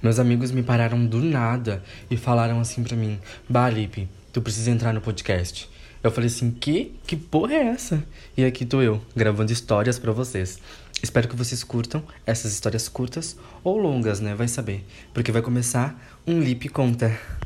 Meus amigos me pararam do nada e falaram assim para mim: Bah, Lipe, tu precisa entrar no podcast. Eu falei assim: Que? Que porra é essa? E aqui tô eu, gravando histórias para vocês. Espero que vocês curtam essas histórias curtas ou longas, né? Vai saber. Porque vai começar um Lip Conta.